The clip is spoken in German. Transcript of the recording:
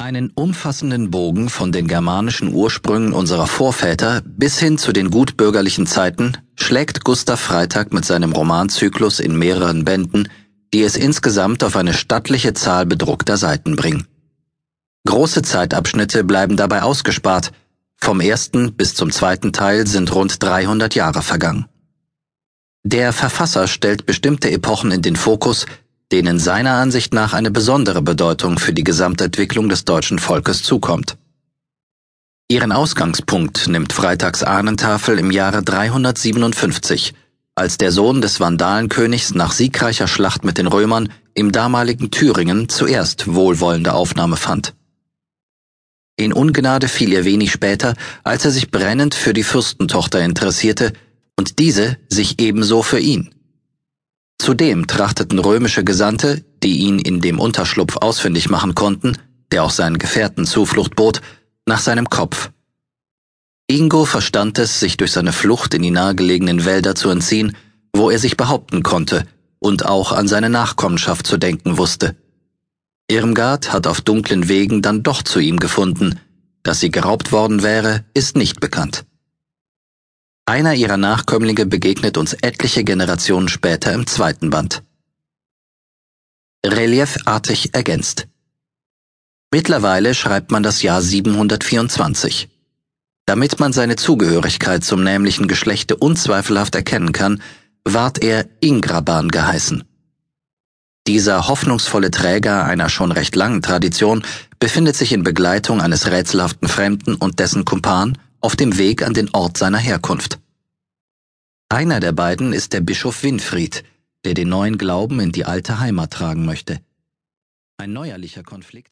Einen umfassenden Bogen von den germanischen Ursprüngen unserer Vorväter bis hin zu den gutbürgerlichen Zeiten schlägt Gustav Freitag mit seinem Romanzyklus in mehreren Bänden, die es insgesamt auf eine stattliche Zahl bedruckter Seiten bringen. Große Zeitabschnitte bleiben dabei ausgespart, vom ersten bis zum zweiten Teil sind rund 300 Jahre vergangen. Der Verfasser stellt bestimmte Epochen in den Fokus, denen seiner Ansicht nach eine besondere Bedeutung für die Gesamtentwicklung des deutschen Volkes zukommt. Ihren Ausgangspunkt nimmt Freitags Ahnentafel im Jahre 357, als der Sohn des Vandalenkönigs nach siegreicher Schlacht mit den Römern im damaligen Thüringen zuerst wohlwollende Aufnahme fand. In Ungnade fiel er wenig später, als er sich brennend für die Fürstentochter interessierte und diese sich ebenso für ihn. Zudem trachteten römische Gesandte, die ihn in dem Unterschlupf ausfindig machen konnten, der auch seinen Gefährten Zuflucht bot, nach seinem Kopf. Ingo verstand es, sich durch seine Flucht in die nahegelegenen Wälder zu entziehen, wo er sich behaupten konnte und auch an seine Nachkommenschaft zu denken wusste. Irmgard hat auf dunklen Wegen dann doch zu ihm gefunden, dass sie geraubt worden wäre, ist nicht bekannt. Einer ihrer Nachkömmlinge begegnet uns etliche Generationen später im zweiten Band. Reliefartig ergänzt. Mittlerweile schreibt man das Jahr 724. Damit man seine Zugehörigkeit zum nämlichen Geschlechte unzweifelhaft erkennen kann, ward er Ingraban geheißen. Dieser hoffnungsvolle Träger einer schon recht langen Tradition befindet sich in Begleitung eines rätselhaften Fremden und dessen Kumpan auf dem Weg an den Ort seiner Herkunft. Einer der beiden ist der Bischof Winfried, der den neuen Glauben in die alte Heimat tragen möchte. Ein neuerlicher Konflikt